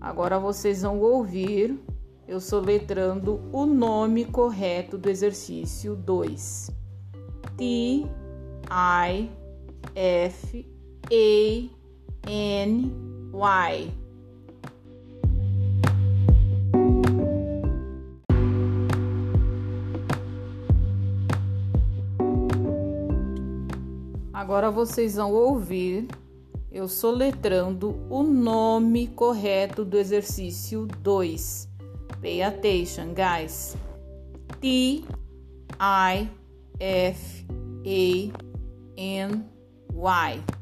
Agora vocês vão ouvir eu soletrando o nome correto do exercício 2. T I F A N Y. Agora vocês vão ouvir eu soletrando o nome correto do exercício 2. Pay attention, guys. T I F A N Y.